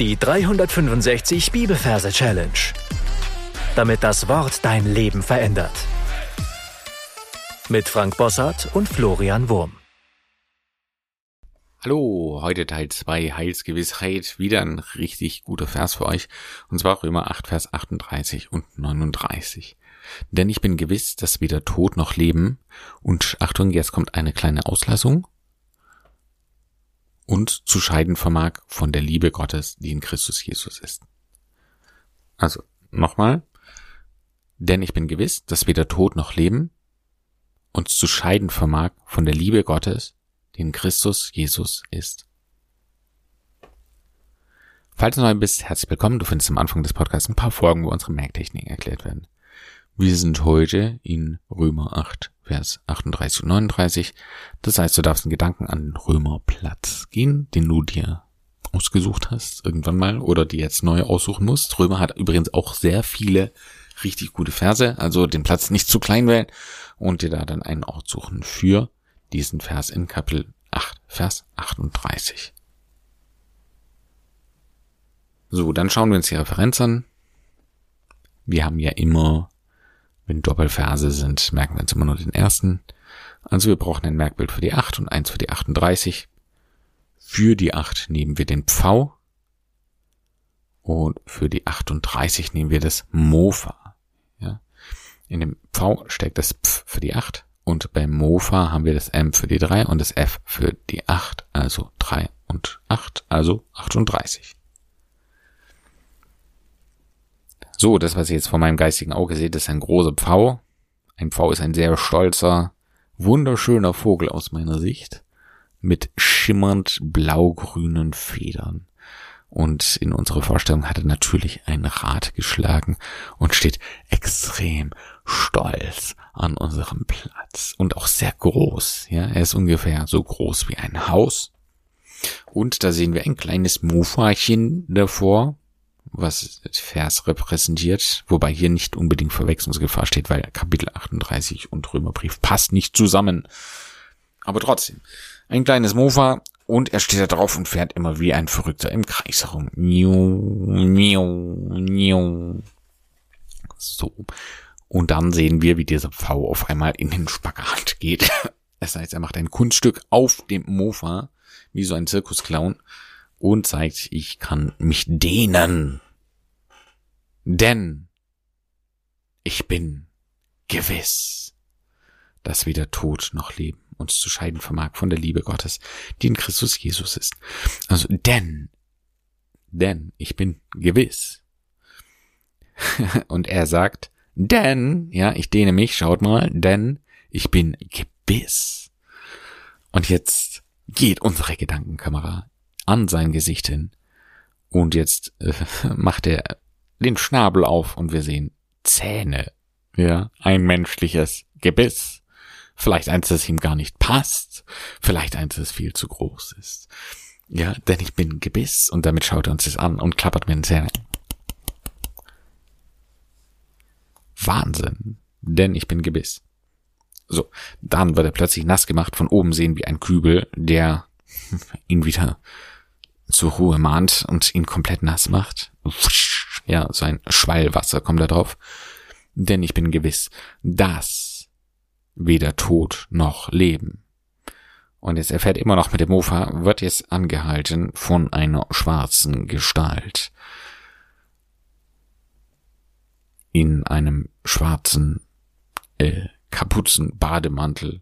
Die 365 Bibelverse Challenge. Damit das Wort dein Leben verändert. Mit Frank Bossart und Florian Wurm. Hallo, heute Teil 2 Heilsgewissheit. Wieder ein richtig guter Vers für euch. Und zwar Römer 8, Vers 38 und 39. Denn ich bin gewiss, dass weder Tod noch Leben und Achtung, jetzt kommt eine kleine Auslassung und zu scheiden vermag von der Liebe Gottes, die in Christus Jesus ist. Also nochmal, denn ich bin gewiss, dass weder Tod noch Leben uns zu scheiden vermag von der Liebe Gottes, die in Christus Jesus ist. Falls du neu bist, herzlich willkommen. Du findest am Anfang des Podcasts ein paar Folgen, wo unsere Merktechniken erklärt werden. Wir sind heute in Römer 8, Vers 38 und 39. Das heißt, du darfst einen Gedanken an den Römerplatz gehen, den du dir ausgesucht hast, irgendwann mal, oder die jetzt neu aussuchen musst. Römer hat übrigens auch sehr viele richtig gute Verse, also den Platz nicht zu klein wählen und dir da dann einen Ort suchen für diesen Vers in Kapitel 8, Vers 38. So, dann schauen wir uns die Referenz an. Wir haben ja immer wenn Doppelverse sind, merken wir uns immer nur den ersten. Also wir brauchen ein Merkbild für die 8 und eins für die 38. Für die 8 nehmen wir den Pfau. Und für die 38 nehmen wir das Mofa. Ja. In dem Pfau steckt das Pf für die 8. Und beim Mofa haben wir das M für die 3 und das F für die 8. Also 3 und 8, also 38. So, das, was ihr jetzt vor meinem geistigen Auge seht, ist ein großer Pfau. Ein Pfau ist ein sehr stolzer, wunderschöner Vogel aus meiner Sicht mit schimmernd blaugrünen Federn. Und in unserer Vorstellung hat er natürlich ein Rad geschlagen und steht extrem stolz an unserem Platz und auch sehr groß. Ja, er ist ungefähr so groß wie ein Haus. Und da sehen wir ein kleines Mufachen davor, was Vers repräsentiert, wobei hier nicht unbedingt Verwechslungsgefahr steht, weil Kapitel 38 und Römerbrief passt nicht zusammen. Aber trotzdem, ein kleines Mofa und er steht da drauf und fährt immer wie ein Verrückter im Kreis herum. So. Und dann sehen wir, wie dieser V auf einmal in den Spagat geht. Das heißt, er macht ein Kunststück auf dem Mofa, wie so ein Zirkusclown, und zeigt, ich kann mich dehnen. Denn ich bin gewiss, dass weder Tod noch Leben uns zu scheiden vermag von der Liebe Gottes, die in Christus Jesus ist. Also denn, denn ich bin gewiss. Und er sagt, denn, ja, ich dehne mich, schaut mal, denn ich bin gewiss. Und jetzt geht unsere Gedankenkamera an sein Gesicht hin. Und jetzt äh, macht er den Schnabel auf und wir sehen Zähne. Ja, ein menschliches Gebiss. Vielleicht eins, das ihm gar nicht passt. Vielleicht eins, das viel zu groß ist. Ja, denn ich bin Gebiss und damit schaut er uns das an und klappert mir den Zähne. Wahnsinn. Denn ich bin Gebiss. So, dann wird er plötzlich nass gemacht. Von oben sehen wir einen Kübel, der ihn wieder zur Ruhe mahnt und ihn komplett nass macht. Ja, so ein Schwallwasser kommt da drauf. Denn ich bin gewiss, dass weder Tod noch Leben. Und jetzt erfährt immer noch mit dem Mofa, wird jetzt angehalten von einer schwarzen Gestalt. In einem schwarzen äh, Kapuzenbademantel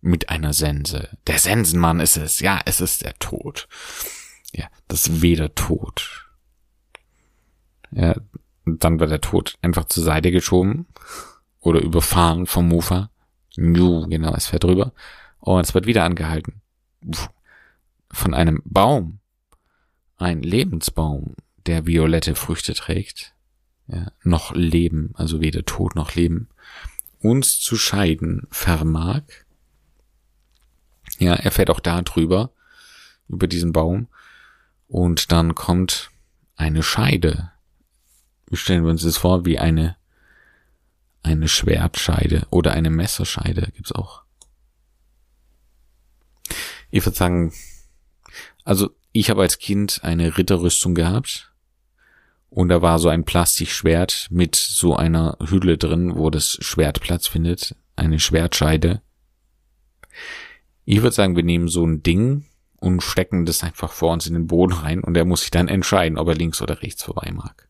mit einer Sense. Der Sensenmann ist es. Ja, es ist der Tod. Ja, das weder Tod. Ja, dann wird der Tod einfach zur Seite geschoben oder überfahren vom Mofa. Ju, genau, es fährt drüber. Und es wird wieder angehalten. Von einem Baum. Ein Lebensbaum, der violette Früchte trägt. Ja, noch Leben, also weder Tod noch Leben. Uns zu scheiden vermag ja, er fährt auch da drüber, über diesen Baum. Und dann kommt eine Scheide. Stellen wir uns das vor? Wie eine, eine Schwertscheide oder eine Messerscheide gibt's auch. Ich würde sagen, also ich habe als Kind eine Ritterrüstung gehabt und da war so ein Plastikschwert mit so einer Hülle drin, wo das Schwert Platz findet, eine Schwertscheide. Ich würde sagen, wir nehmen so ein Ding und stecken das einfach vor uns in den Boden rein und er muss sich dann entscheiden, ob er links oder rechts vorbei mag.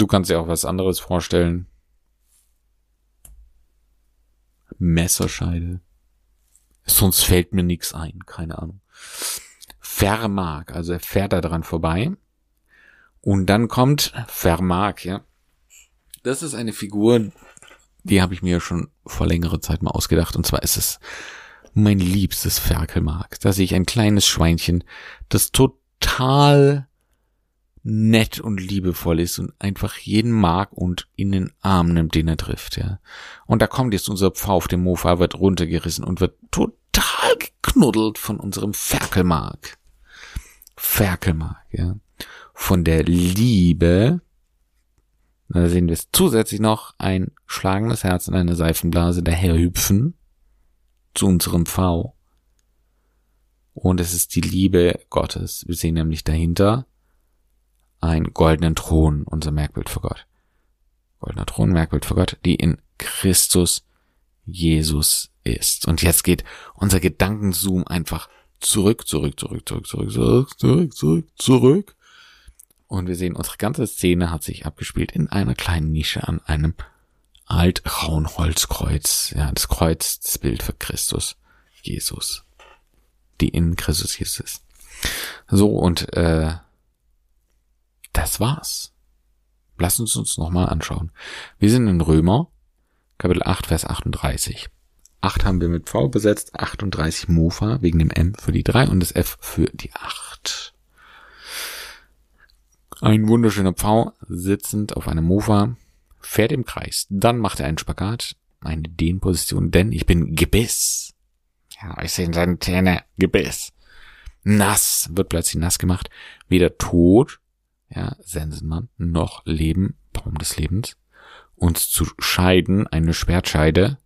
Du kannst dir auch was anderes vorstellen. Messerscheide. Sonst fällt mir nichts ein, keine Ahnung. Vermag, also er fährt da dran vorbei. Und dann kommt Vermag, ja. Das ist eine Figur, die habe ich mir schon vor längerer Zeit mal ausgedacht. Und zwar ist es mein liebstes Ferkelmark. Da sehe ich ein kleines Schweinchen, das total nett und liebevoll ist und einfach jeden mag und in den Arm nimmt, den er trifft, ja. Und da kommt jetzt unser Pfau auf dem Mofa, wird runtergerissen und wird total geknuddelt von unserem Ferkelmark. Ferkelmark, ja. Von der Liebe, da sehen wir es zusätzlich noch, ein schlagendes Herz und eine Seifenblase daherhüpfen zu unserem Pfau. Und es ist die Liebe Gottes. Wir sehen nämlich dahinter einen goldenen Thron, unser Merkbild für Gott. Goldener Thron, Merkbild für Gott, die in Christus Jesus ist. Und jetzt geht unser Gedankenzoom einfach zurück, zurück, zurück, zurück, zurück, zurück, zurück, zurück, zurück. Und wir sehen, unsere ganze Szene hat sich abgespielt in einer kleinen Nische an einem altrauen Holzkreuz. Ja, das Kreuz, das Bild für Christus, Jesus. Die in Christus Jesus ist. So, und äh, das war's. Lass uns uns nochmal anschauen. Wir sind in Römer, Kapitel 8, Vers 38. 8 haben wir mit V besetzt, 38 Mofa wegen dem M für die 3 und das F für die 8. Ein wunderschöner Pfau sitzend auf einem Mofa fährt im Kreis. Dann macht er einen Spagat, eine Dehnposition, denn ich bin Gebiss. Ja, ich sehe seine Zähne, Gebiss. Nass, wird plötzlich nass gemacht. Weder Tod ja, Sensenmann, noch Leben, Baum des Lebens, uns zu scheiden, eine Schwertscheide,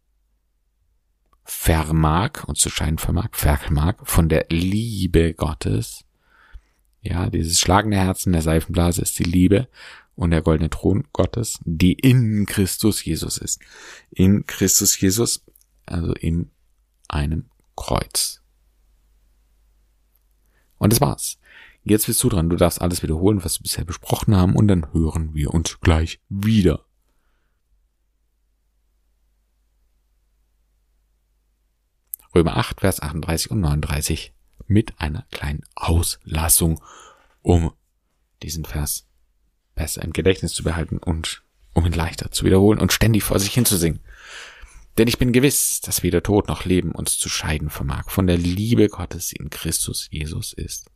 vermag, uns zu scheiden vermag, vermag, von der Liebe Gottes. Ja, dieses schlagende Herzen der Seifenblase ist die Liebe und der goldene Thron Gottes, die in Christus Jesus ist. In Christus Jesus, also in einem Kreuz. Und das war's. Jetzt bist du dran. Du darfst alles wiederholen, was wir bisher besprochen haben, und dann hören wir uns gleich wieder. Römer 8, Vers 38 und 39 mit einer kleinen Auslassung, um diesen Vers besser im Gedächtnis zu behalten und um ihn leichter zu wiederholen und ständig vor sich hinzusingen. Denn ich bin gewiss, dass weder Tod noch Leben uns zu scheiden vermag von der Liebe Gottes, die in Christus Jesus ist.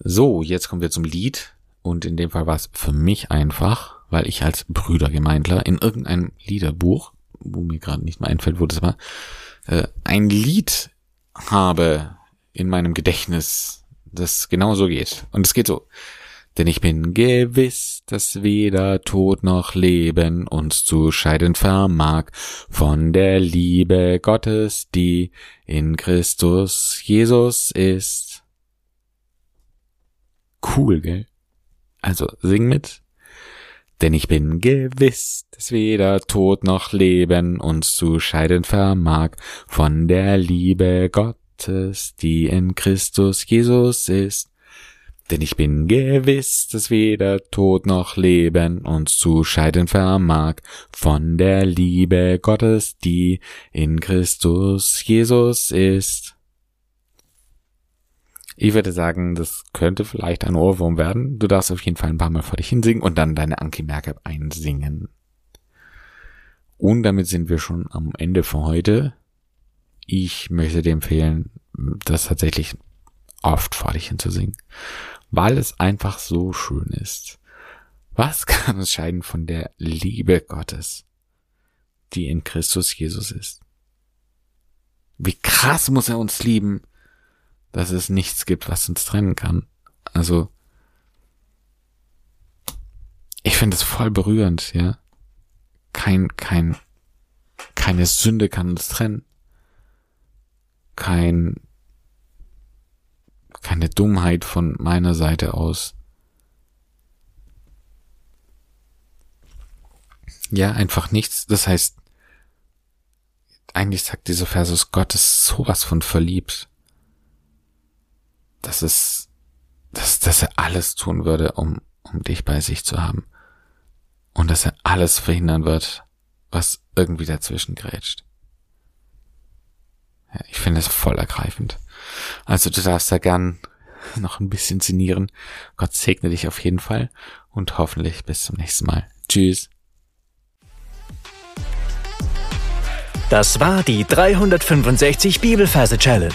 So, jetzt kommen wir zum Lied. Und in dem Fall war es für mich einfach, weil ich als Brüdergemeindler in irgendeinem Liederbuch, wo mir gerade nicht mehr einfällt, wo das war, äh, ein Lied habe in meinem Gedächtnis, das genau so geht. Und es geht so. Denn ich bin gewiss, dass weder Tod noch Leben uns zu scheiden vermag von der Liebe Gottes, die in Christus Jesus ist. Cool, gell? Also sing mit. Denn ich bin gewiss, dass weder Tod noch Leben uns zu scheiden vermag von der Liebe Gottes, die in Christus Jesus ist. Denn ich bin gewiss, dass weder Tod noch Leben uns zu scheiden vermag von der Liebe Gottes, die in Christus Jesus ist. Ich würde sagen, das könnte vielleicht ein Ohrwurm werden. Du darfst auf jeden Fall ein paar Mal vor dich hinsingen und dann deine Anki Merkab einsingen. Und damit sind wir schon am Ende für heute. Ich möchte dir empfehlen, das tatsächlich oft vor dich hinzusingen, weil es einfach so schön ist. Was kann uns scheiden von der Liebe Gottes, die in Christus Jesus ist? Wie krass muss er uns lieben, dass es nichts gibt, was uns trennen kann. Also, ich finde es voll berührend, ja. Kein, kein Keine Sünde kann uns trennen. Kein, keine Dummheit von meiner Seite aus. Ja, einfach nichts. Das heißt, eigentlich sagt dieser Versus, Gott ist sowas von verliebt. Das ist, dass, dass er alles tun würde, um, um dich bei sich zu haben. Und dass er alles verhindern wird, was irgendwie dazwischen grätscht. Ja, ich finde es voll ergreifend. Also du darfst da gern noch ein bisschen sinnieren. Gott segne dich auf jeden Fall und hoffentlich bis zum nächsten Mal. Tschüss. Das war die 365 Bibelferse Challenge.